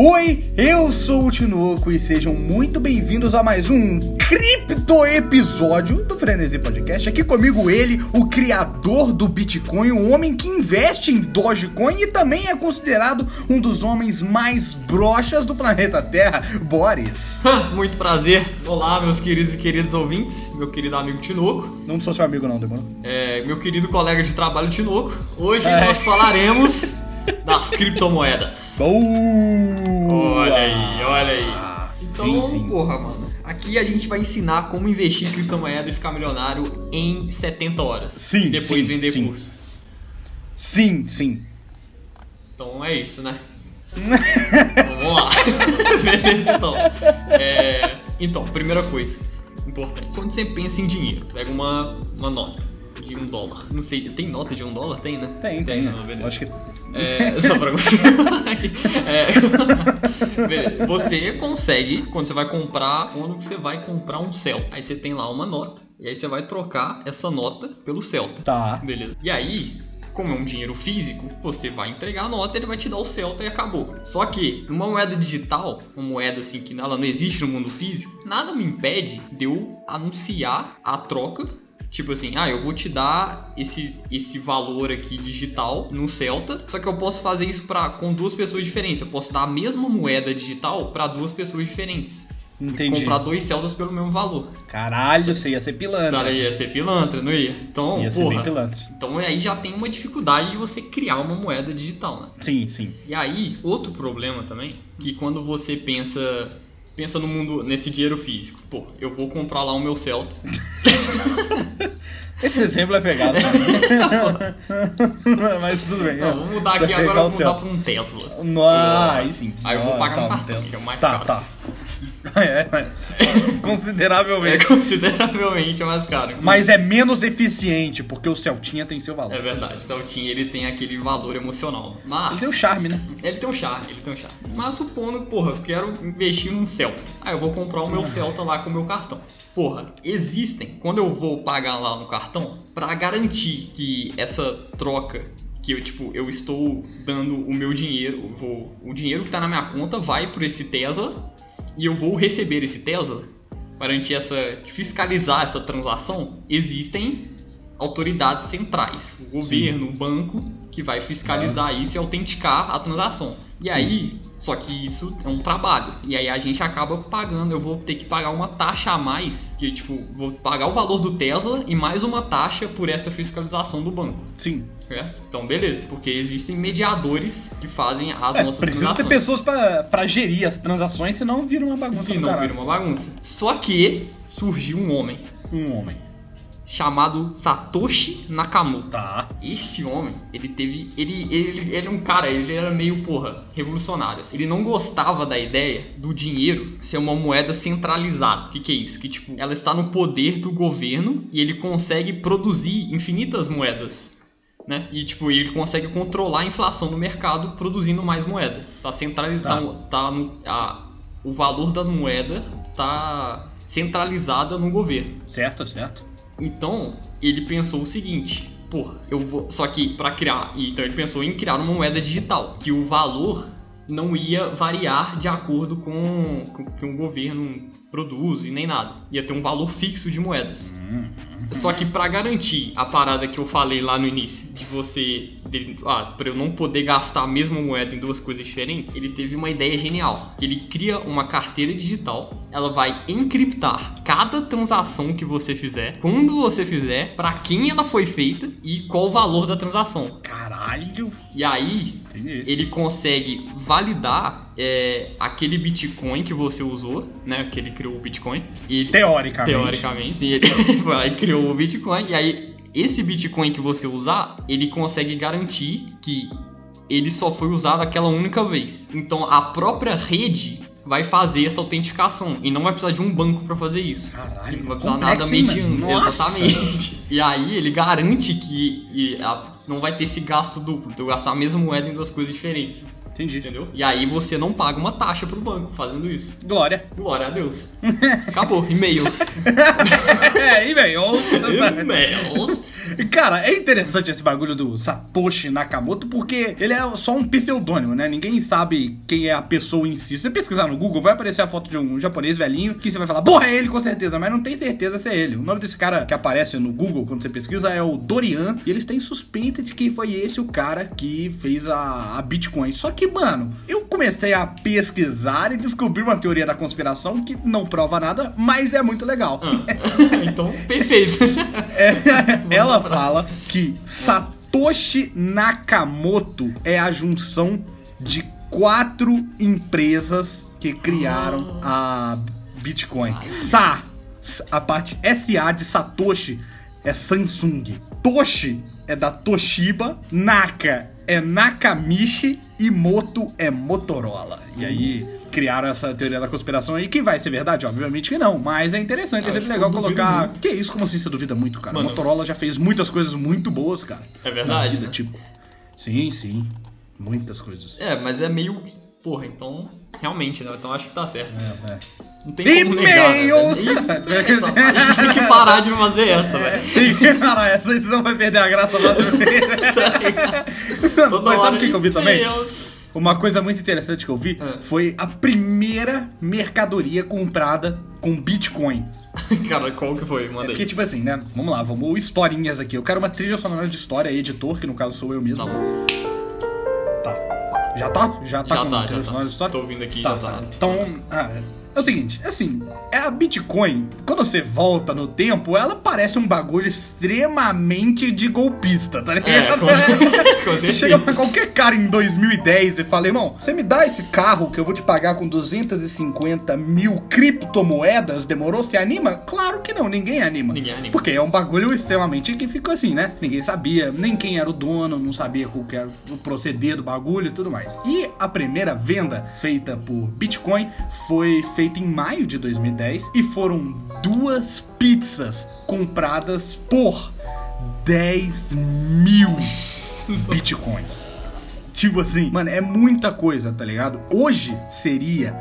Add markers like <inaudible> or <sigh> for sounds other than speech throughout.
Oi, eu sou o Tinoco e sejam muito bem-vindos a mais um cripto episódio do Frenesi Podcast. Aqui comigo ele, o criador do Bitcoin, o homem que investe em Dogecoin e também é considerado um dos homens mais broxas do planeta Terra, Boris. muito prazer. Olá, meus queridos e queridos ouvintes, meu querido amigo Tinoco. Não sou seu amigo não, demorou? É, meu querido colega de trabalho Tinoco. Hoje é. nós falaremos <laughs> das criptomoedas. Boa! Olha aí, olha aí. Então, sim, sim. porra, mano. Aqui a gente vai ensinar como investir em criptomoeda e ficar milionário em 70 horas. Sim. E depois sim, vender sim. curso. Sim, sim. Então é isso, né? <laughs> então, vamos lá. <laughs> então, é... então, primeira coisa importante. Quando você pensa em dinheiro, pega uma, uma nota de um dólar. Não sei, tem nota de um dólar? Tem, né? Tem, tem. tem né? Acho que. É, <laughs> só pra. <laughs> é, você consegue, quando você vai comprar, quando você vai comprar um Celta, aí você tem lá uma nota, e aí você vai trocar essa nota pelo Celta. Tá. Beleza. E aí, como é um dinheiro físico, você vai entregar a nota, ele vai te dar o Celta e acabou. Só que numa moeda digital, uma moeda assim que ela não existe no mundo físico, nada me impede de eu anunciar a troca Tipo assim, ah, eu vou te dar esse, esse valor aqui digital no Celta, só que eu posso fazer isso pra, com duas pessoas diferentes. Eu posso dar a mesma moeda digital para duas pessoas diferentes. Entendi. comprar dois Celtas pelo mesmo valor. Caralho, você ia ser pilantra. Cara, ia ser pilantra, não ia? Então, ia porra, ser bem pilantra. Então aí já tem uma dificuldade de você criar uma moeda digital, né? Sim, sim. E aí, outro problema também, que quando você pensa pensa no mundo, nesse dinheiro físico. Pô, eu vou comprar lá o meu Celta. <laughs> Esse exemplo é pegado. <laughs> Mas tudo bem. Não, vamos mudar aqui agora, vamos mudar para um Tesla. Ah, aí sim. Aí eu vou pagar tá, no cartão, que é o mais tá, caro. Tá, <laughs> É, mas consideravelmente. É consideravelmente mais caro. Mas é menos eficiente, porque o Celtinha tem seu valor. É verdade, o Celtinha ele tem aquele valor emocional. Mas. Ele tem o um charme, né? Ele tem um charme, ele tem um charme. Mas supondo, porra, eu quero investir num Celta. Aí eu vou comprar o meu Celta lá com o meu cartão. Porra, existem, quando eu vou pagar lá no cartão, para garantir que essa troca que eu, tipo, eu estou dando o meu dinheiro, vou, o dinheiro que está na minha conta vai por esse Tesla e eu vou receber esse Tesla, garantir essa, fiscalizar essa transação, existem autoridades centrais, o governo, Sim. o banco, que vai fiscalizar isso e autenticar a transação. E Sim. aí, só que isso é um trabalho. E aí a gente acaba pagando, eu vou ter que pagar uma taxa a mais, que tipo, vou pagar o valor do Tesla e mais uma taxa por essa fiscalização do banco. Sim. Certo? Então, beleza, porque existem mediadores que fazem as é, nossas precisa transações. ter pessoas para gerir as transações, senão vira uma bagunça. Senão vira uma bagunça. Só que surgiu um homem. Um homem chamado Satoshi Nakamoto. Tá. Este homem, ele teve. Ele, ele, ele é um cara, ele era meio, porra, revolucionário. Assim. Ele não gostava da ideia do dinheiro ser uma moeda centralizada. O que, que é isso? Que, tipo, ela está no poder do governo e ele consegue produzir infinitas moedas. Né? E tipo, ele consegue controlar a inflação no mercado produzindo mais moeda. Tá centralizado. Tá. tá no, a, o valor da moeda tá centralizada no governo. Certo, certo. Então, ele pensou o seguinte: pô, eu vou. Só que para criar. Então, ele pensou em criar uma moeda digital, que o valor não ia variar de acordo com o que um governo produz e nem nada. Ia ter um valor fixo de moedas. Uhum. Só que para garantir a parada que eu falei lá no início, de você. Ah, pra eu não poder gastar a mesma moeda em duas coisas diferentes, ele teve uma ideia genial. Que ele cria uma carteira digital, ela vai encriptar cada transação que você fizer, quando você fizer, para quem ela foi feita e qual o valor da transação. Caralho! E aí, Entendi. ele consegue validar é, aquele Bitcoin que você usou, né? Que ele criou o Bitcoin. Ele, teoricamente. Teoricamente, sim. Ele <laughs> criou o Bitcoin. E aí, esse Bitcoin que você usar, ele consegue garantir que ele só foi usado aquela única vez. Então, a própria rede vai fazer essa autenticação e não vai precisar de um banco para fazer isso. Caralho, não vai precisar nada mediando. Exatamente. E aí ele garante que não vai ter esse gasto duplo, então gastar a mesma moeda em duas coisas diferentes. Entendi. Entendeu? E aí você não paga uma taxa pro banco fazendo isso. Glória. Glória a Deus. <laughs> Acabou. E-mails. <laughs> é, e-mails. e-mails. Cara, é interessante esse bagulho do Satoshi Nakamoto porque ele é só um pseudônimo, né? Ninguém sabe quem é a pessoa em si. Se você pesquisar no Google, vai aparecer a foto de um japonês velhinho que você vai falar, porra, é ele com certeza, mas não tem certeza se é ele. O nome desse cara que aparece no Google quando você pesquisa é o Dorian e eles têm suspeita de que foi esse o cara que fez a, a Bitcoin. Só que, mano, eu comecei a pesquisar e descobri uma teoria da conspiração que não prova nada, mas é muito legal. Ah. <laughs> então, perfeito. É, <laughs> ela fala que Satoshi Nakamoto é a junção de quatro empresas que criaram a Bitcoin. Sa, a parte SA de Satoshi é Samsung. Toshi é da Toshiba. Naka é Nakamichi. E Moto é Motorola. E aí criaram essa teoria da conspiração aí, que vai ser verdade? Obviamente que não, mas é interessante, é sempre legal colocar. Muito. Que isso, como assim você duvida muito, cara? Mano, Motorola já fez muitas coisas muito boas, cara. É verdade. Vida, né? tipo. Sim, sim. Muitas coisas. É, mas é meio. Porra, então. Realmente, né? Então acho que tá certo. É, é. Não tem como negar, né? <laughs> A gente tem que parar de fazer essa, velho. Tem que parar essa, senão vai perder a graça mais <laughs> Mas sabe o que, que eu vi também? Deus. Uma coisa muito interessante que eu vi é. foi a primeira mercadoria comprada com Bitcoin. <laughs> Cara, qual que foi? Manda é porque, tipo assim, né? Vamos lá, vamos historinhas aqui. Eu quero uma trilha sonora de história, editor, que no caso sou eu mesmo. Tá bom. Tá. Já tá? Já tá já com tá, trilha já sonora tá. de história? Tô ouvindo aqui, tá, já tá. tá. Então, ah, é o seguinte, assim, é a Bitcoin, quando você volta no tempo, ela parece um bagulho extremamente de golpista, tá ligado? É, com, <laughs> com você chega pra qualquer cara em 2010 e fala, irmão, você me dá esse carro que eu vou te pagar com 250 mil criptomoedas, demorou? Você anima? Claro que não, ninguém anima. Ninguém anima. Porque é um bagulho extremamente que ficou assim, né? Ninguém sabia, nem quem era o dono, não sabia qual era o proceder do bagulho e tudo mais. E a primeira venda feita por Bitcoin foi feita em maio de 2010 e foram duas pizzas compradas por 10 mil bitcoins. Tipo assim, mano, é muita coisa, tá ligado? Hoje seria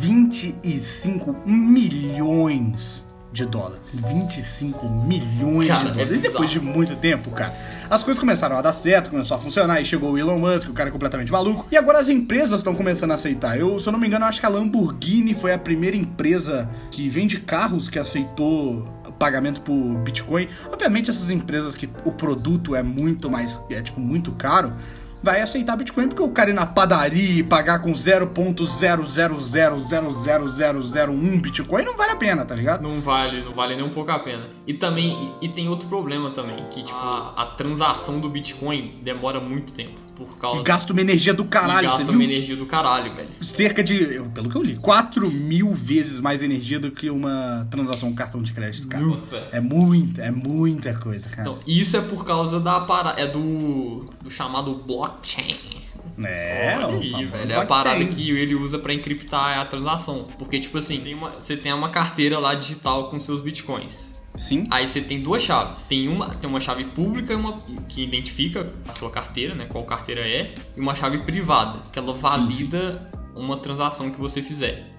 25 milhões de dólares. 25 milhões cara, de dólares. É e depois de muito tempo, cara, as coisas começaram a dar certo, começou a funcionar, e chegou o Elon Musk, o cara é completamente maluco. E agora as empresas estão começando a aceitar. Eu, se eu não me engano, acho que a Lamborghini foi a primeira empresa que vende carros que aceitou pagamento por Bitcoin. Obviamente essas empresas que o produto é muito mais, é tipo muito caro, vai aceitar Bitcoin porque o cara ir na padaria e pagar com 0.000000001 Bitcoin não vale a pena, tá ligado? Não vale, não vale nem um pouco a pena. E também, e, e tem outro problema também, que tipo, a, a transação do Bitcoin demora muito tempo por causa. E gasta uma energia do caralho, e gasta uma energia do caralho, velho. Cerca de, pelo que eu li, 4 mil vezes mais energia do que uma transação com cartão de crédito, cara. Muito, é muita, é muita coisa, cara. Então, isso é por causa da parada. É do, do chamado blockchain. É, Olha aí, velho. É a parada que ele usa para encriptar a transação. Porque, tipo assim, tem uma, você tem uma carteira lá digital com seus bitcoins. Sim. Aí você tem duas chaves. Tem uma, tem uma chave pública uma, que identifica a sua carteira, né? Qual carteira é, e uma chave privada, que ela valida sim, sim. uma transação que você fizer.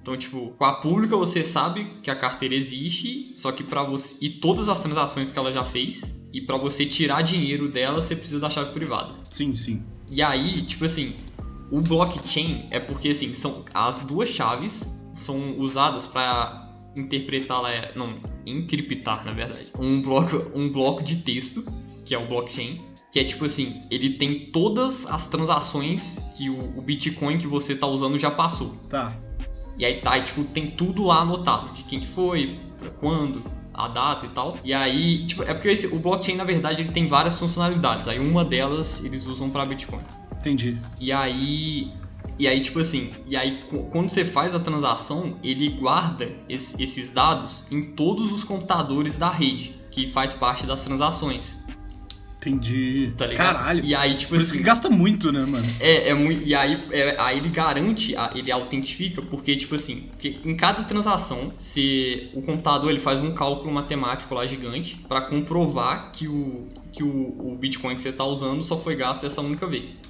Então, tipo, com a pública você sabe que a carteira existe, só que para você e todas as transações que ela já fez, e para você tirar dinheiro dela, você precisa da chave privada. Sim, sim. E aí, tipo assim, o blockchain é porque assim, são as duas chaves são usadas para interpretá-la, é, não, encriptar, na verdade, um bloco, um bloco de texto, que é o blockchain, que é tipo assim, ele tem todas as transações que o, o Bitcoin que você tá usando já passou. Tá. E aí tá, tipo, tem tudo lá anotado, de quem que foi, quando, a data e tal. E aí, tipo, é porque esse, o blockchain, na verdade, ele tem várias funcionalidades. Aí uma delas eles usam para Bitcoin. Entendi. E aí, e aí, tipo assim, e aí quando você faz a transação, ele guarda esse, esses dados em todos os computadores da rede, que faz parte das transações. Entendi. Tá ligado? Caralho. E aí, tipo Por assim. isso que gasta muito, né, mano? É, é muito. E aí, é, aí ele garante, ele autentifica, porque, tipo assim, porque em cada transação, se o computador ele faz um cálculo matemático lá gigante para comprovar que o, que o, o Bitcoin que você tá usando só foi gasto essa única vez.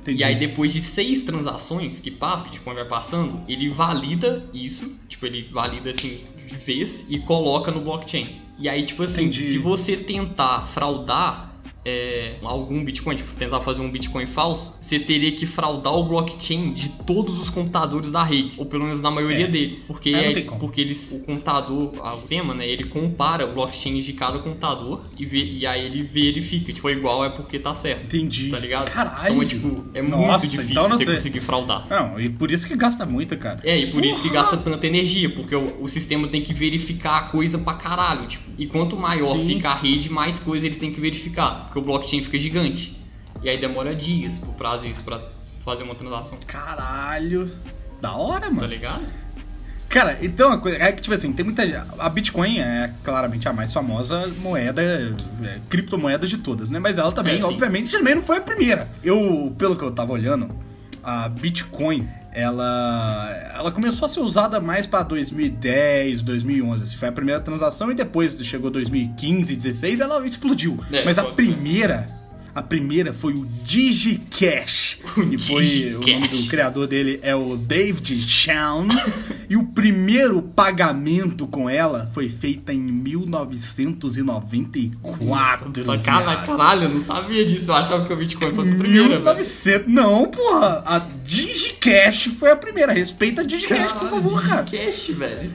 Entendi. E aí depois de seis transações que passam, tipo, vai passando, ele valida isso, tipo, ele valida assim de vez e coloca no blockchain. E aí, tipo assim, Entendi. se você tentar fraudar é, algum Bitcoin, tipo, tentar fazer um Bitcoin falso, você teria que fraudar o blockchain de todos os computadores da rede, ou pelo menos na maioria É. deles. Porque, É, é- porque eles, o computador, o sistema, né, ele compara o blockchain de cada computador e, vê- e aí ele verifica que foi igual é porque tá certo. Entendi. Tá ligado? Caralho. Então é tipo, é Nossa, muito difícil então você sei. conseguir fraudar. Não, e por isso que gasta muito, cara. É, e por isso que gasta tanta energia, porque o, o sistema tem que verificar a coisa pra caralho, tipo. E quanto maior Sim. fica a rede, mais coisa ele tem que verificar, porque o blockchain fica gigante. E aí demora dias pro prazo isso pra fazer uma transação, Caralho. Da hora, tá mano. ligado? Cara, então a coisa é que, tipo assim, tem muita. A Bitcoin é claramente a mais famosa moeda, é, criptomoeda de todas, né? Mas ela também, É, obviamente, também não foi a primeira. Eu, pelo que eu tava olhando, a Bitcoin, ela. Ela começou a ser usada mais pra 2010, 2011. Assim, foi a primeira transação e depois chegou 2015, 16, ela explodiu. É, Mas a primeira. A primeira foi o DigiCash. e foi o nome DigiCash. do criador dele é o David Chown. e o primeiro pagamento com ela foi feito em 1994. Sacana, viado. caralho, eu não sabia disso. Eu achava que o Bitcoin fosse a primeira, velho. 1900. Não, porra. A DigiCash foi a primeira. Respeita a DigiCash, por favor, cara. Cash, velho.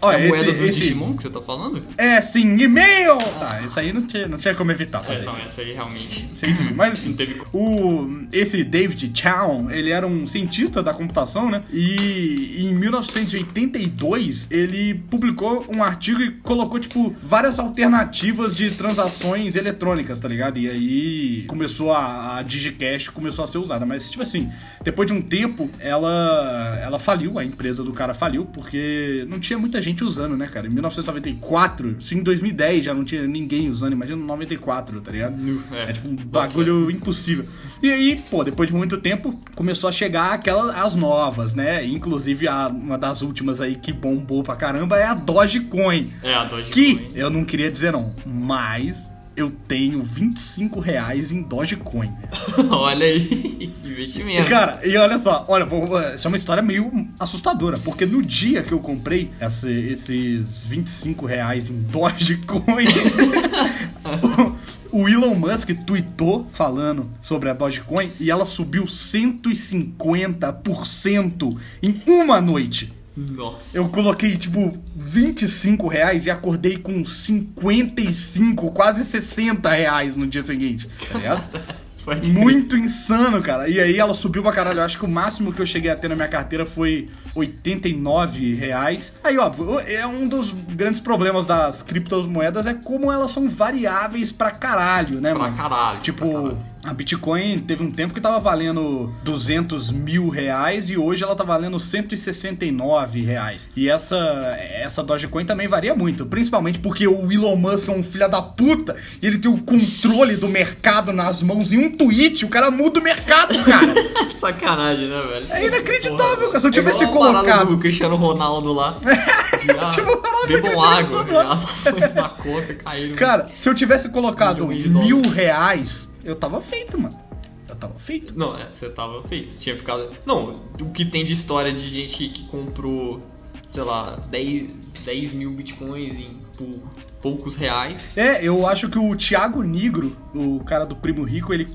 Olha, é a moeda esse- do esse- Digimon que você tá falando? É, sim, e-mail! Tá, isso aí não tinha, não tinha como evitar É, fazer não, isso. essa aí realmente. Sim, Mas assim, Não teve o, esse David Chown, ele era um cientista da computação, né? E em 1982 ele publicou um artigo e colocou, tipo, várias alternativas de transações eletrônicas, tá ligado? E aí começou a, a DigiCash começou a ser usada. Mas, tipo assim, depois de um tempo, ela, ela faliu, a empresa do cara faliu, porque não tinha muita gente usando, né, cara? Em 1994, sim, em 2010 já não tinha ninguém usando, imagina 94, tá ligado? É, É tipo um bagulho impossível. E aí, pô, depois de muito tempo, começou a chegar aquelas as novas, né? Inclusive, a, uma das últimas aí que bombou pra caramba é a Dogecoin. É, a Dogecoin. Que eu não queria dizer não, mas eu tenho 25 reais em Dogecoin. <laughs> Olha aí, E, investimento. cara, e olha só, olha, vou, vou- essa é uma história meio assustadora, porque no dia que eu comprei essa- esses 25 reais em Dogecoin, <laughs> o, o Elon Musk tweetou falando sobre a Dogecoin e ela subiu 150% em uma noite. Nossa. Eu coloquei, tipo, 25 reais e acordei com 55, quase 60 reais no dia seguinte, tá ligado? <laughs> Muito insano, cara. E aí ela subiu pra caralho. Eu acho que o máximo que eu cheguei a ter na minha carteira foi 89 reais. Aí, óbvio, é um dos grandes problemas das criptomoedas é como elas são variáveis pra caralho, né, Pra mano? caralho. Tipo, pra caralho. A Bitcoin teve um tempo que tava valendo 200 mil reais e hoje ela tá valendo 169 reais. E essa, essa Dogecoin também varia muito, principalmente porque o Elon Musk é um filho da puta e ele tem o controle do mercado nas mãos em um tweet, o cara muda o mercado, cara. <laughs> Sacanagem, né, velho? É inacreditável, cara. Se eu É tivesse parada colocado- do Cristiano Ronaldo lá. <laughs> De, ah, Tipo, bebam água. As ações na conta caíram. Cara, se eu tivesse colocado mil reais, eu tava feito, mano. Eu tava feito. Não, é, você tava feito. Você tinha ficado. Não, o que tem de história de gente que comprou, sei lá, 10, 10 mil bitcoins em, por poucos reais. É, eu acho que o Thiago Nigro, o cara do Primo Rico, ele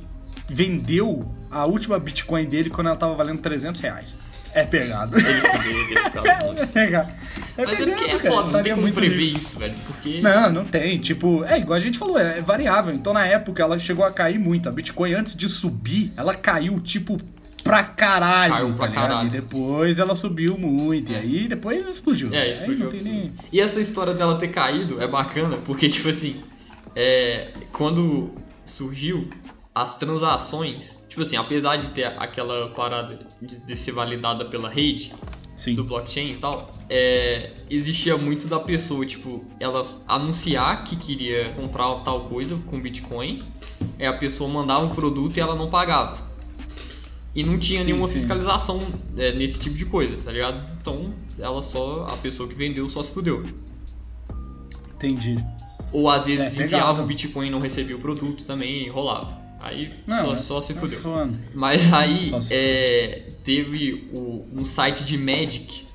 vendeu a última Bitcoin dele quando ela tava valendo 300 reais. É pegado. Ele ter ficado <laughs> É pegado. É Mas é pegado, porque é cara. foda, não tem como prever rico. isso, velho. Porque. Não, não tem. Tipo, é igual a gente falou, é variável. Então na época ela chegou a cair muito. A Bitcoin antes de subir, ela caiu tipo pra caralho, Caiu pra tá caralho. E depois ela subiu muito. E aí depois explodiu. É, explodiu. nem... E essa história dela ter caído é bacana, porque, <laughs> tipo assim, é, quando surgiu, as transações, tipo assim, apesar de ter aquela parada de, de ser validada pela rede, Sim. do blockchain e tal, é, existia muito da pessoa, tipo, ela anunciar que queria comprar tal coisa com Bitcoin, é a pessoa mandava o produto e ela não pagava. E não tinha Sim, nenhuma sim. fiscalização é, nesse tipo de coisa, tá ligado? Então, ela só, a pessoa que vendeu só se fudeu. Entendi. Ou às vezes É, enviava o Bitcoin e não recebia o produto também e Aí só, é- só se é fudeu. foda. Mas aí Só é, teve o, um site de Magic,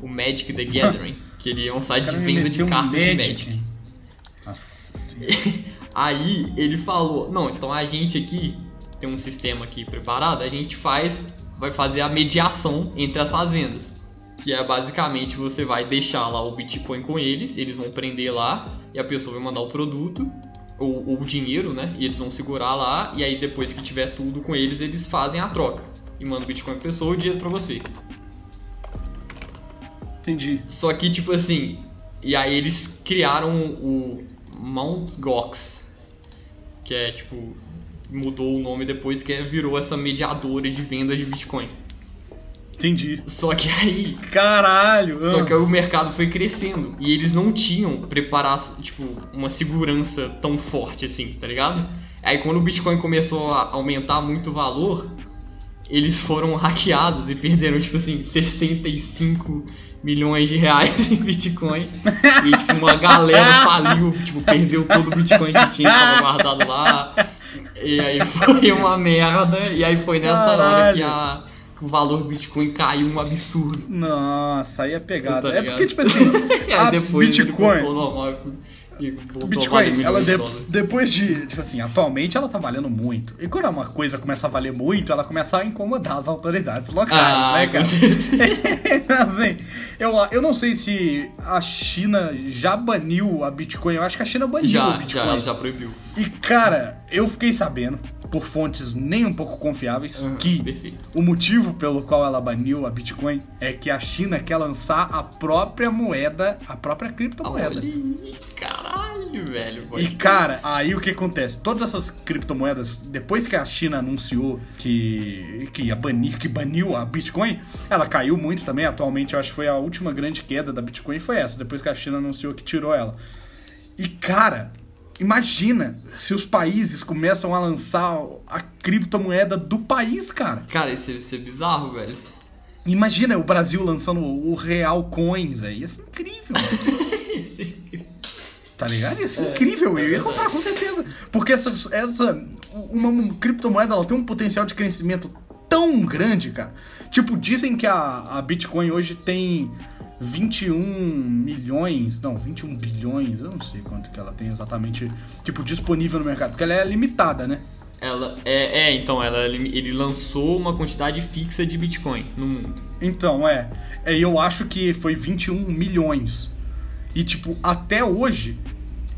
o Magic the <laughs> Gathering, que ele é um site de venda de meteu um cartas de Magic. Nossa. <laughs> Aí ele falou: Não, então a gente aqui tem um sistema aqui preparado, a gente faz, vai fazer a mediação entre as fazendas. Que é basicamente você vai deixar lá o Bitcoin com eles, eles vão prender lá e a pessoa vai mandar o produto ou, ou o dinheiro, né? E eles vão segurar lá e aí depois que tiver tudo com eles, eles fazem a troca e mandam o Bitcoin pra pessoa e o dinheiro pra você. Entendi. Só que, tipo assim, e aí eles criaram o Mt. Gox, que é tipo, mudou o nome depois, que é, virou essa mediadora de vendas de Bitcoin. Entendi. Só que aí, Caralho! só ah. que aí o mercado foi crescendo e eles não tinham preparado, tipo, uma segurança tão forte assim, tá ligado? Aí quando o Bitcoin começou a aumentar muito o valor, eles foram hackeados e perderam, tipo assim, 65 milhões de reais <laughs> em Bitcoin. E, tipo, uma galera faliu, tipo, perdeu todo o Bitcoin que tinha, tava guardado lá. E aí foi uma merda. E aí foi nessa hora Caralho. que, a- o valor do Bitcoin caiu um absurdo. Nossa, aí é pegada. Tá é porque, tipo assim, <laughs> a depois ele Bitcoin. normal e Bitcoin, ela de depois de, tipo assim, atualmente ela tá valendo muito. E quando uma coisa começa a valer muito, ela começa a incomodar as autoridades locais, Ah, né, cara? <laughs> assim, eu, eu não sei se a China já baniu a Bitcoin. Eu acho que a China baniu Já, Bitcoin. já, já proibiu. E, cara, eu fiquei sabendo, por fontes nem um pouco confiáveis, Aham, que Perfeito. o motivo pelo qual ela baniu a Bitcoin é que a China quer lançar a própria moeda, a própria Olha criptomoeda. aí, caralho, velho. E cara, aí o que acontece? Todas essas criptomoedas, depois que a China anunciou que, que ia banir, que baniu a Bitcoin, ela caiu muito também. Atualmente, eu acho que foi a última grande queda da Bitcoin foi essa, depois que a China anunciou que tirou ela. E cara, imagina se os países começam a lançar a criptomoeda do país, cara. Cara, isso ia ser bizarro, velho. Imagina o Brasil lançando o Real Coins aí. Ia ser incrível. <laughs> Tá ligado? Ia ser É, incrível, é eu ia verdade. comprar com certeza. Porque essa, essa uma, uma criptomoeda ela tem um potencial de crescimento tão grande, cara. Tipo, dizem que a, a Bitcoin hoje tem 21 milhões, não, 21 bilhões, eu não sei quanto que ela tem exatamente, tipo, disponível no mercado, porque ela é limitada, né? Ela é, é, então ela ele lançou uma quantidade fixa de Bitcoin no mundo. Então, é. é eu acho que foi 21 milhões. E, tipo, até hoje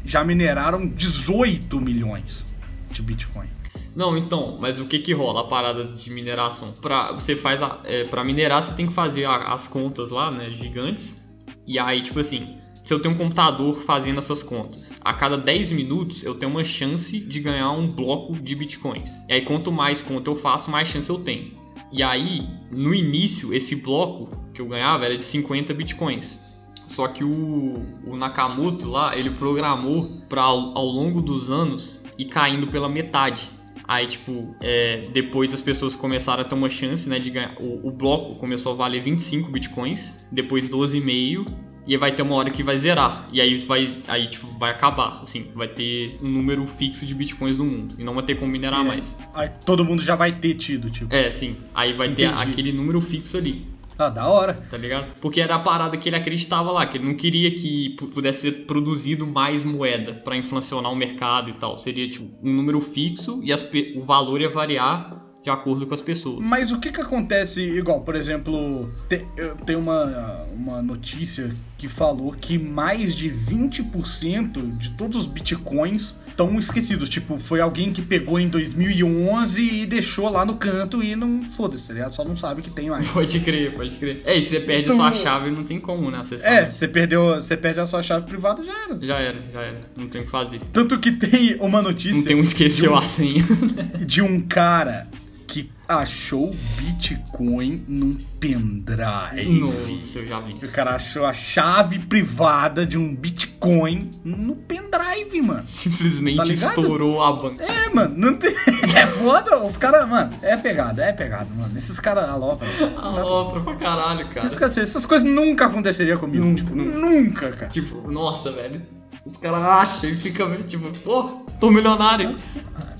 já mineraram 18 milhões de Bitcoin. Não, então, mas o que que rola a parada de mineração? Pra, você faz a, é, pra minerar você tem que fazer a- as contas lá, né, gigantes. E aí, tipo assim, se eu tenho um computador fazendo essas contas, a cada 10 minutos eu tenho uma chance de ganhar um bloco de bitcoins. E aí quanto mais conta eu faço, mais chance eu tenho. E aí, no início, esse bloco que eu ganhava era de 50 bitcoins. Só que o, o Nakamoto lá, ele programou para ao, ao longo dos anos ir caindo pela metade. Aí, tipo, é, depois as pessoas começaram a ter uma chance, né, de ganhar. O, o bloco começou a valer 25 bitcoins, depois 12,5, e vai ter uma hora que vai zerar. E aí vai, aí, tipo, vai acabar, assim, vai ter um número fixo de bitcoins no mundo. E não vai ter como minerar É. mais. Aí todo mundo já vai ter tido, tipo. É, sim. Aí vai ter Entendi. aquele número fixo ali. Ah, da hora. tá ligado? Porque era a parada que ele acreditava lá, que ele não queria que pu- pudesse ser produzido mais moeda pra inflacionar o mercado e tal. Seria tipo um número fixo e as o valor ia variar de acordo com as pessoas. Mas o que que acontece, igual, por exemplo, te- eu- tem uma, uma notícia que falou que mais de 20% de todos os bitcoins estão esquecidos. Tipo, foi alguém que pegou em 2011 e deixou lá no canto e não foda-se, tá ligado? Só não sabe que tem mais. Pode crer, pode crer. É, e se você perde a Então- sua chave, não tem como, né? Acessar. É, você perdeu, você perde a sua chave privada, já era. Já era, já era. Não tem o que fazer. Tanto que tem uma notícia Não tem um esqueceu a senha. <laughs> de um cara que achou Bitcoin num pendrive. Nossa, eu já vi O isso. cara achou a chave privada de um Bitcoin no pendrive, mano. Simplesmente Tá estourou a banca. É, mano, não tem. <laughs> É foda, os caras, mano, é pegada, é pegada, mano. Esses caras alopram. Alopra pra caralho, cara. essas coisas nunca aconteceriam comigo. Nunca, tipo, nunca. nunca, cara. Tipo, nossa, velho. Os caras acham e ficam meio tipo, pô, tô milionário.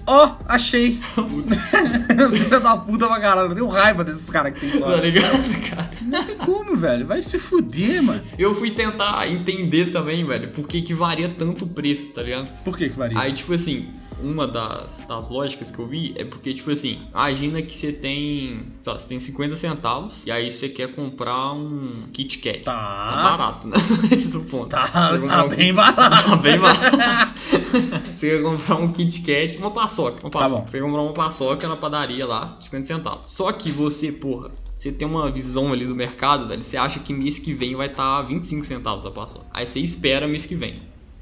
Ó, achei. <laughs> Filha da puta pra caralho. Eu tenho raiva desses caras que tem Tá sorte. ligado, cara? Não tem como, velho. Vai se fuder, mano. Eu fui tentar entender também, velho, por que, que varia tanto o preço, tá ligado? Por que que varia? Aí, tipo assim, uma das, das lógicas que eu vi é porque, tipo assim, imagina que você tem. Você tem 50 centavos e aí você quer comprar um Kit Kat. Tá. Tá barato, né? <laughs> Esse é o ponto. Tá, tá um- bem barato. Tá bem barato. <laughs> você quer comprar um Kit Kat, uma paçoca. Uma paçoca. Tá. Você quer comprar uma paçoca na padaria lá, 50 centavos. Só que você, porra, você tem uma visão ali do mercado, velho. Você acha que mês que vem vai estar 25 centavos a paçoca. Aí você espera mês que vem.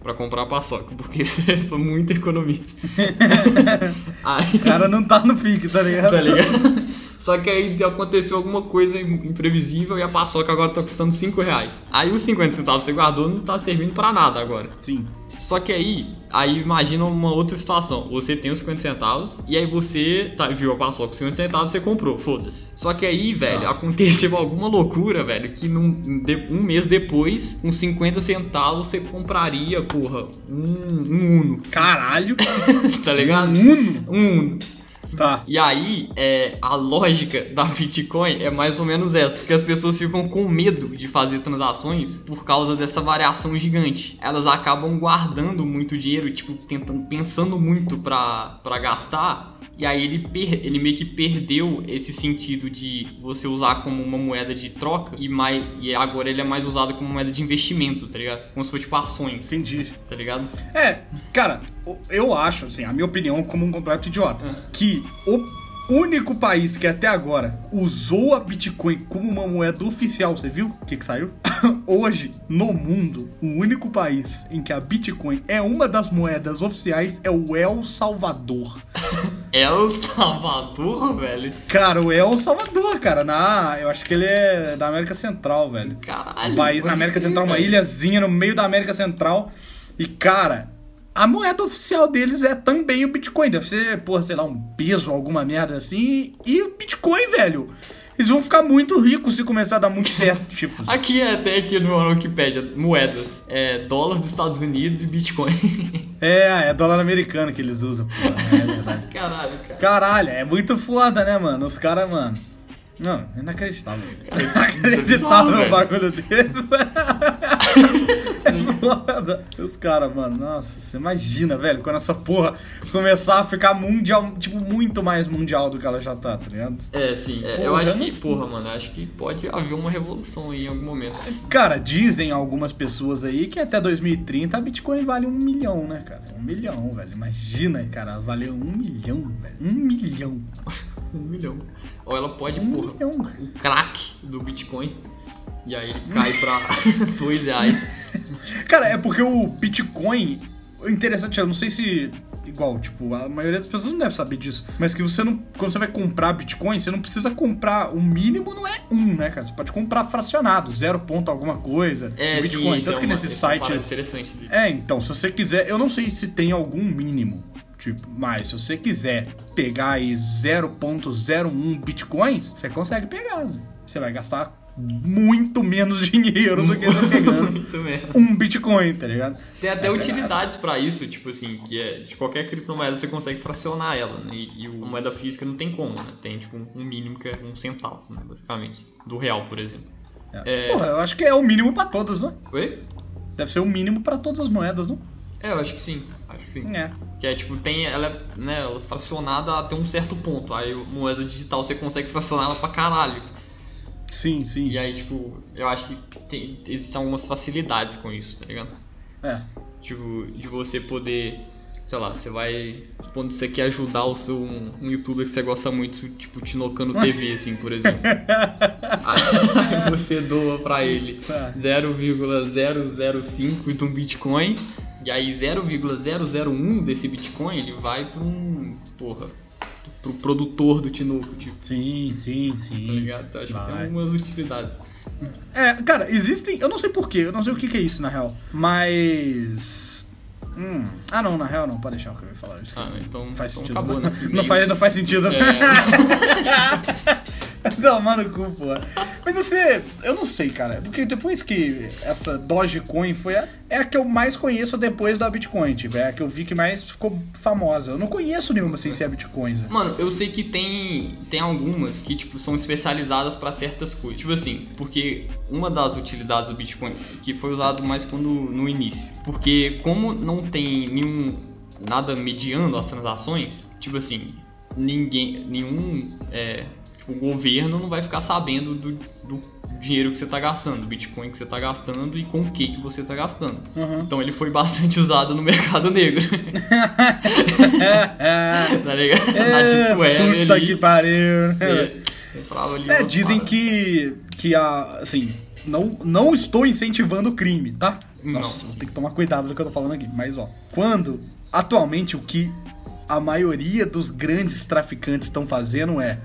Pra comprar a paçoca, porque <laughs> foi muita economia. <laughs> Aí, O cara não tá no pique, tá ligado? tá ligado? <laughs> Só que aí aconteceu alguma coisa imprevisível e a paçoca agora tá custando 5 reais. Aí os 50 centavos que você guardou não tá servindo pra nada agora. Sim. Só que aí, aí imagina uma outra situação. Você tem os 50 centavos e aí você tá, viu a paçoca com 50 centavos você comprou, foda-se. Só que aí, velho, Tá. aconteceu <laughs> alguma loucura, velho, que num, um mês depois, com 50 centavos você compraria, porra, um, um Uno, Caralho. <laughs> tá ligado? Um Uno? Um Uno. Tá. E aí, é, a lógica <laughs> da Bitcoin é mais ou menos essa, porque as pessoas ficam com medo de fazer transações por causa dessa variação gigante. Elas acabam guardando muito dinheiro, tipo, tentando, pensando muito pra, pra gastar, e aí ele, per- ele meio que perdeu esse sentido de você usar como uma moeda de troca, e, mais, e agora ele é mais usado como moeda de investimento, tá ligado? Como se fosse tipo ações, Entendi. tá ligado? É, cara, eu acho, assim, a minha opinião como um completo idiota, Hum. que o único país que até agora usou a Bitcoin como uma moeda oficial, você viu o que que saiu? <coughs> Hoje, no mundo, o único país em que a Bitcoin é uma das moedas oficiais é o El Salvador. <laughs> El Salvador, velho. Cara, o El Salvador, cara, na, eu acho que ele é da América Central, velho. Caralho. Um país na América Central, uma velho. ilhazinha no meio da América Central. E, cara, a moeda oficial deles é também o Bitcoin. Deve ser, porra, sei lá, um peso, alguma merda assim. E o Bitcoin, velho. Eles vão ficar muito ricos se começar a dar muito certo, <laughs> tipo. Aqui é até aqui no Wikipedia, moedas. É dólar dos Estados Unidos e Bitcoin. <laughs> É, é dólar americano que eles usam, porra. É verdade. <laughs> Caralho, cara. Caralho, é muito foda, né, mano? Os caras, mano. Não, inacreditável. Cara, Inacreditável um bagulho desses. <laughs> Os caras, mano, nossa, você imagina, velho, quando essa porra começar a ficar mundial, tipo, muito mais mundial do que ela já tá, tá ligado? É, sim. é, eu acho que, porra, mano, acho que pode haver uma revolução aí em algum momento. Cara, dizem algumas pessoas aí que até 2030 a Bitcoin vale um milhão, né, cara? Um milhão, velho. Imagina, cara, valeu um milhão, velho. Um milhão. <laughs> Um milhão. Ou ela pode, Um porra, milhão, o crack do Bitcoin. E aí ele cai pra <laughs> 2 reais. Cara, é porque o Bitcoin. Interessante, eu não sei se. Igual, tipo, a maioria das pessoas não deve saber disso. Mas que você não. Quando você vai comprar Bitcoin, você não precisa comprar. O mínimo não é um, né, cara? Você pode comprar fracionado, zero ponto alguma coisa. É, Bitcoin. sim, Tanto isso que é uma, nesses isso é. É, então, se você quiser. Eu não sei se tem algum mínimo. Tipo, mas se você quiser pegar aí 0.01 bitcoins, você consegue pegar. Você vai gastar muito menos <laughs> dinheiro do que você pegando um bitcoin, tá ligado? Tem até É utilidades pra isso, tipo assim, que é de qualquer criptomoeda você consegue fracionar ela, né? E, e a moeda física não tem como, né? Tem tipo um mínimo que é um centavo, né? Basicamente. Do real, por exemplo. É. É. Porra, eu acho que é o mínimo pra todas, né? Oi? Deve ser o mínimo pra todas as moedas, não? É, eu acho que sim. Acho que sim. É. Que é tipo, tem ela, é, né, ela é fracionada até um certo ponto. Aí moeda digital você consegue fracionar ela pra caralho. Sim, sim. E aí, tipo, eu acho que tem, existem algumas facilidades com isso, tá ligado? É. Tipo, de você poder, sei lá, você vai. Quando você quer ajudar o seu um, um youtuber que você gosta muito, tipo, Tinocano TV, <laughs> assim, por exemplo. Aí <laughs> você doa pra ele Tá. 0,005 de um Bitcoin. E aí 0,001 desse Bitcoin ele vai pra um. Porra. Pro produtor do Tinoco, tipo, Sim, sim, sim. tá ligado? Então, acho que Vai. tem algumas utilidades. É, cara, existem. Eu não sei porquê, eu não sei o que, que é isso na real. Mas. Hum. Ah, não, na real não, pode deixar o que eu ia falar. Isso Ah, então, não faz então sentido. acabou, né? Não faz, não faz sentido. É. <laughs> <laughs> Tomar no cu, pô. Mas você, eu não sei, cara. Porque depois que essa Dogecoin foi a, é a que eu mais conheço depois da Bitcoin, tipo, é a que eu vi que mais ficou famosa. Eu não conheço nenhuma sem ser a Bitcoin. Zé. Mano, eu sei que tem, tem algumas que, tipo, são especializadas pra certas coisas. Tipo assim, porque uma das utilidades do Bitcoin, que foi usado mais quando no início. Porque como não tem nenhum nada mediando as transações, tipo assim, ninguém, nenhum é, tipo, o governo não vai ficar sabendo do, do dinheiro que você está gastando, do Bitcoin que você está gastando e com o que que você está gastando. Uhum. Então ele foi bastante <laughs> usado no mercado negro. <laughs> tá ligado? Na É, Web puta ali, que pariu. você ali É, dizem paradas. que, que a, assim, não, não estou incentivando o crime, tá? Nossa, ter que tomar cuidado do que eu tô falando aqui. Mas, ó, quando, atualmente, o que a maioria dos grandes traficantes estão fazendo é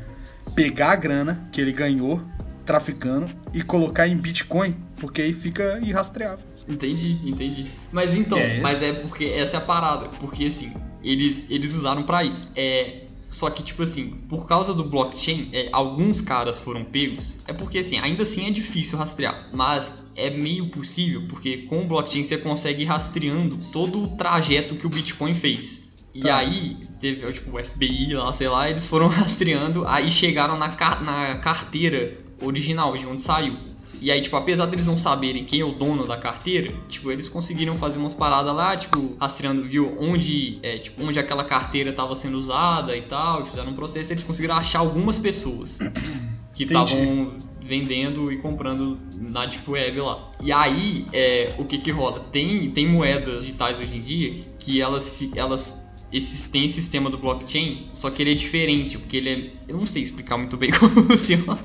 pegar a grana que ele ganhou traficando e colocar em Bitcoin, porque aí fica irrastreável. Entendi, entendi. Mas então, É, mas é porque essa é a parada. Porque assim, eles, eles usaram pra isso. É. Só que, tipo assim, por causa do blockchain, é, alguns caras foram pegos. É porque, assim, ainda assim é difícil rastrear. Mas é meio possível, porque com o blockchain você consegue ir rastreando todo o trajeto que o Bitcoin fez. E Tá. aí, teve, tipo, o FBI lá, sei lá, eles foram <laughs> rastreando, aí chegaram na, car- na carteira original, de onde saiu. E aí, tipo, apesar deles não saberem quem é o dono da carteira, tipo, eles conseguiram fazer umas paradas lá, tipo, rastreando, viu onde, é, tipo, onde aquela carteira estava sendo usada e tal, fizeram um processo, eles conseguiram achar algumas pessoas <coughs> que estavam vendendo e comprando na Deep Web lá. E aí, é, o que que rola? Tem, tem moedas digitais hoje em dia que elas, elas esse, tem esse sistema do blockchain, só que ele é diferente, porque ele é. Eu não sei explicar muito bem <laughs> como funciona,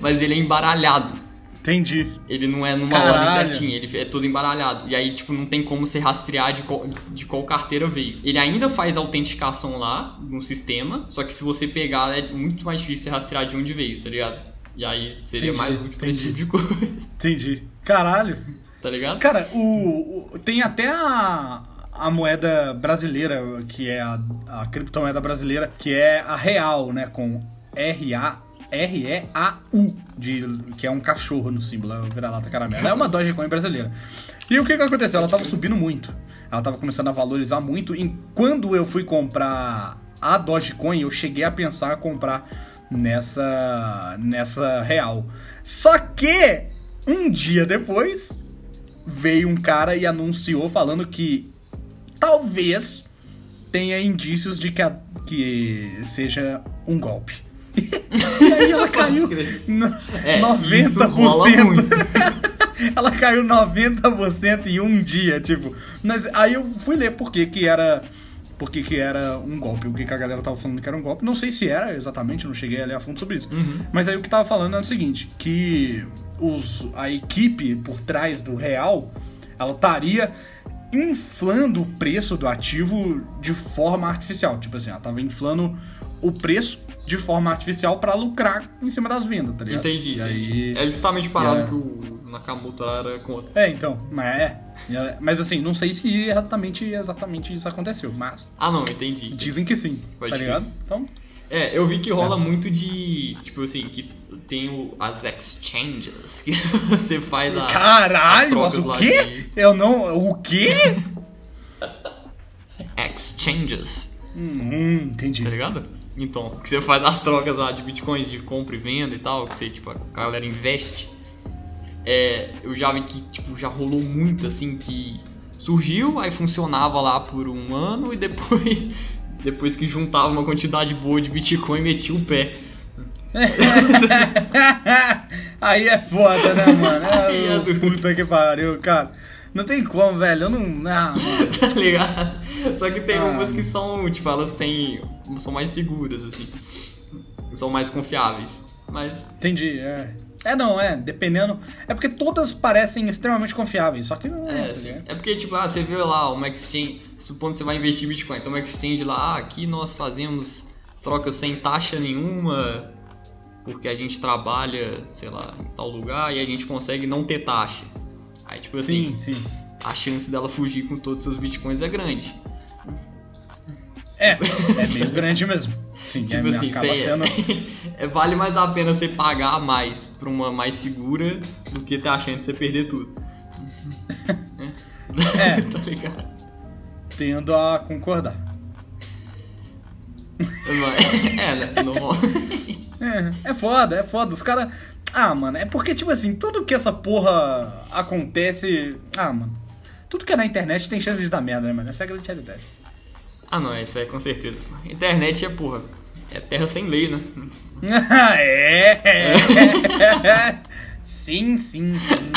mas ele é embaralhado. Entendi. Ele não é numa Caralho. ordem certinha, ele é todo embaralhado. E aí, tipo, não tem como você rastrear de qual, de qual carteira veio. Ele ainda faz autenticação lá no sistema, só que se você pegar, é muito mais difícil você rastrear de onde veio, tá ligado? E aí seria Entendi, mais útil pra esse tipo de coisa, Entendi. Caralho. tá ligado? Cara, o, o- tem até a, a moeda brasileira, que é a, a criptomoeda brasileira, que é a real, né? Com R-A. R-E-A-U, que é um cachorro no símbolo, é vira-lata caramelo. É uma Dogecoin brasileira. E o que que aconteceu? Ela tava subindo muito. Ela tava começando a valorizar muito. E quando eu fui comprar a Dogecoin, eu cheguei a pensar em comprar nessa, nessa real. Só que, um dia depois, veio um cara e anunciou falando que talvez tenha indícios de que, a- que seja um golpe. <laughs> e aí ela caiu no- É, isso 90%. rola muito. <laughs> ela caiu 90% em um dia, tipo. Mas aí eu fui ler por que que era. Por que que era um golpe, o que, que a galera tava falando que era um golpe. Não sei se era exatamente, não cheguei a ler a fundo sobre isso. Uhum. Mas aí o que tava falando é o seguinte, que os, a equipe por trás do real, ela estaria inflando o preço do ativo de forma artificial. Tipo assim, ela tava inflando o preço de forma artificial pra lucrar em cima das vendas, tá ligado? Entendi. Aí... É justamente parado É. que o Nakamoto era contra. É, então, mas é. Mas assim, não sei se exatamente, exatamente isso aconteceu, mas Ah, não, entendi. dizem que sim, Pode tá ligado? Então, É, eu vi que rola É. muito de. Tipo assim, que tem o- as exchanges, que <laughs> você faz a. caralho, as mas o quê? Eu não, o quê? Exchanges, hum, entendi. tá ligado? Então, que você faz as trocas lá de bitcoins de compra e venda e tal, que você, tipo, a galera investe. É, eu já vi que, tipo, já rolou muito assim que surgiu, aí funcionava lá por um ano e depois. <laughs> Depois que juntava uma quantidade boa de Bitcoin, metia o pé. <laughs> Aí é foda, né, mano? Aí é É, do- puta que pariu, cara. Não tem como, velho. Eu não. <laughs> Ah, tá ligado? Só que tem Ah. umas que são, tipo, elas têm. são mais seguras, assim. São mais confiáveis. Mas. Entendi, é. É, não, é. Dependendo. É porque todas parecem extremamente confiáveis, só que não É, assim, é porque, tipo, ah, você vê lá uma exchange. Supondo que você vai investir em Bitcoin. Então, uma exchange lá, ah, aqui nós fazemos trocas sem taxa nenhuma. Porque a gente trabalha, sei lá, em tal lugar e a gente consegue não ter taxa. Aí, tipo assim, Sim, sim. a chance dela fugir com todos os seus bitcoins é grande. É, é meio grande mesmo. Sim, Tipo é, assim, acaba tem- sendo. <laughs> é, vale mais a pena você pagar mais pra uma mais segura do que ter a chance de você perder tudo. <laughs> É. <laughs> tá ligado? Tendo a concordar. <laughs> É, né? Normal. É, é foda, é foda. Os caras. Ah, mano, é porque, tipo assim, tudo que essa porra acontece. Ah, mano. Tudo que é na internet tem chance de dar merda, né, mano? Essa é a grande realidade. Ah, não, isso é com certeza. Internet é, porra, é terra sem lei, né? <laughs> é, é. <laughs> Sim, sim, sim.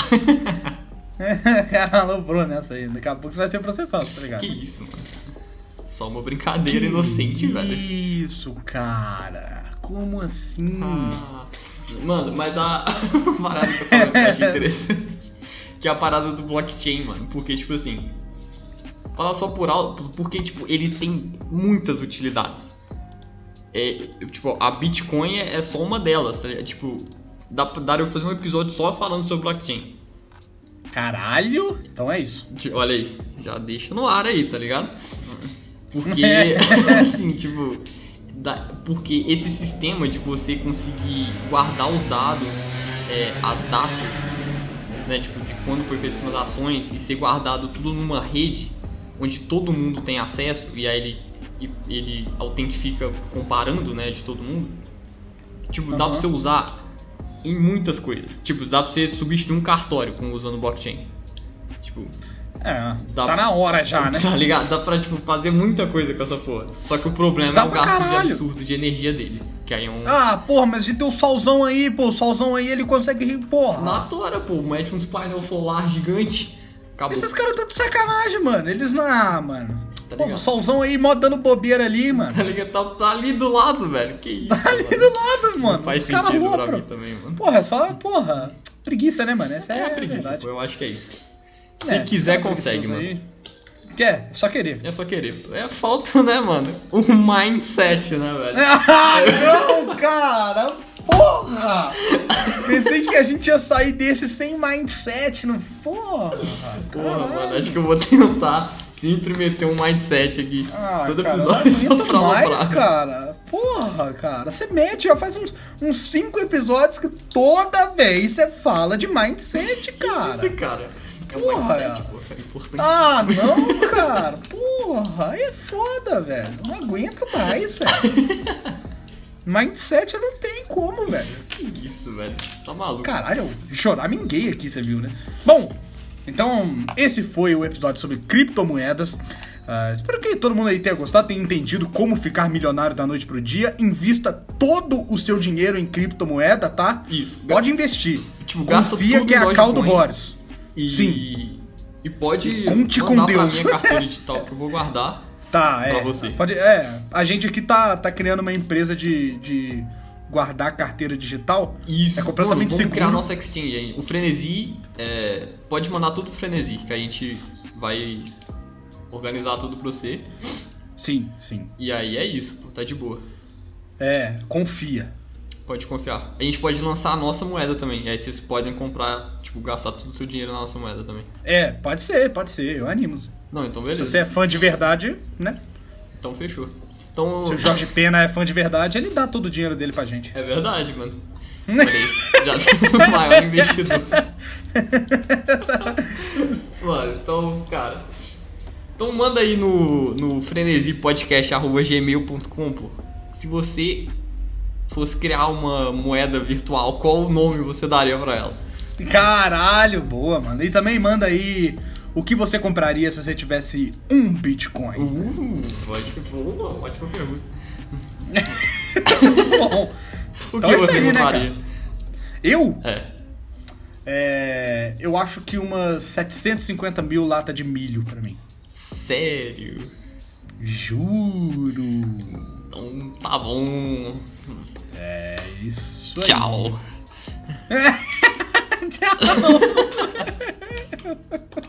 O cara aloprou nessa aí. Daqui a pouco você vai ser processado, tá ligado? Que isso, mano. Só uma brincadeira inocente, velho. Isso, cara. Como assim? Ah, mano, mas a <laughs> parada que eu falei que eu achei interessante. Que é a parada do blockchain, mano. Porque, tipo assim. Falar só por alto, porque, tipo, ele tem muitas utilidades. É, tipo, a Bitcoin é só uma delas, tá ligado? Tipo, dá pra dar eu fazer um episódio só falando sobre blockchain. Caralho? Então é isso. Olha aí, já deixa no ar aí, tá ligado? Porque, <laughs> assim, tipo, da- porque esse sistema de você conseguir guardar os dados, é, as datas, né, tipo, de quando foi feita as transações e ser guardado tudo numa rede onde todo mundo tem acesso e aí ele, e- ele autentifica comparando, né, de todo mundo. Tipo, dá pra você usar em muitas coisas. Tipo, dá pra você substituir um cartório com usando blockchain. Tipo, É, Dá- tá na hora já, <laughs> né? Tá ligado? Dá pra, tipo, fazer muita coisa com essa porra. Só que o problema Dá é o gasto de caralho. absurdo de energia dele. Que aí é um. Ah, porra, mas a gente tem o solzão aí, pô. O solzão aí ele consegue. Porra. Na tora, pô, mete uns painel solar gigante. Acabou. Esses caras estão de sacanagem, mano. Eles não. Ah, mano. Tá Pô, o ligado? solzão aí, mó dando bobeira ali, <laughs> mano. Tá ligado? Tá, tá ali do lado, velho. Que isso? Tá ali mano? do lado, mano. Não faz Os sentido pra mim também, mano. Porra, é só, porra. Preguiça, né, mano? Essa é, É a a preguiça, verdade. pô, eu acho que é isso. Se É, quiser, consegue, mano. aí. Quer, só querer. É só querer. É falta, né, mano? Um mindset, né, velho? <laughs> Ah, não, cara! Porra! Pensei que a gente ia sair desse sem mindset, não? Porra! Porra, caralho. mano, acho que eu vou tentar sempre meter um mindset aqui. Ah, Todo cara, episódio não aguento mais, cara. Porra, cara. Você mete, já faz uns, uns cinco episódios que toda vez você fala de mindset, cara. Isso, cara. Porra, é. é importante. Ah, não, cara. Porra, aí é foda, velho. Não aguento mais, velho. Mindset não tem como, velho. Que isso, velho. Tá maluco. Caralho, eu choraminguei aqui, você viu, né? Bom, então esse foi o episódio sobre criptomoedas. Ah, espero que todo mundo aí tenha gostado, tenha entendido como ficar milionário da noite pro dia. Invista todo o seu dinheiro em criptomoeda, tá? Isso. Pode investir. Tipo, Confia que é a cal do. Boris. E... Sim. E pode E conte com Deus. pra minha carteira digital que eu vou guardar. <laughs> Tá, é. Pra você. Pode, é, a gente aqui tá, tá criando uma empresa de, de guardar carteira digital. Isso. É completamente Mano, vamos criar seguro. nossa exchange aí. O Frenesi, é, pode mandar tudo pro Frenesi, que a gente vai organizar tudo pra você. Sim, sim. E aí é isso, pô, tá de boa. É, confia. Pode confiar. A gente pode lançar a nossa moeda também. E aí vocês podem comprar, tipo, gastar todo o seu dinheiro na nossa moeda também. É, pode ser, pode ser, eu animo. Não, então Se beleza. você é fã de verdade, né? Então fechou. Então. Se o Jorge <laughs> Pena é fã de verdade, ele dá todo o dinheiro dele pra gente. É verdade, mano. <laughs> Já o <laughs> maior investidor. Mano, então, cara. Então manda aí no, no frenesipodcast.gmail.com, pô. Se você fosse criar uma moeda virtual, qual o nome você daria pra ela? Caralho, boa, mano. E também manda aí o que você compraria se você tivesse um Bitcoin. Uh, ótima, boa, ótima pergunta. <laughs> Bom, <laughs> O Então que é você aí, né, compraria? eu, É. é, eu acho que umas 750 mil lata de milho pra mim. Sério? Juro. Então tá bom. É isso aí. Tchau. <laughs> Tchau. <laughs>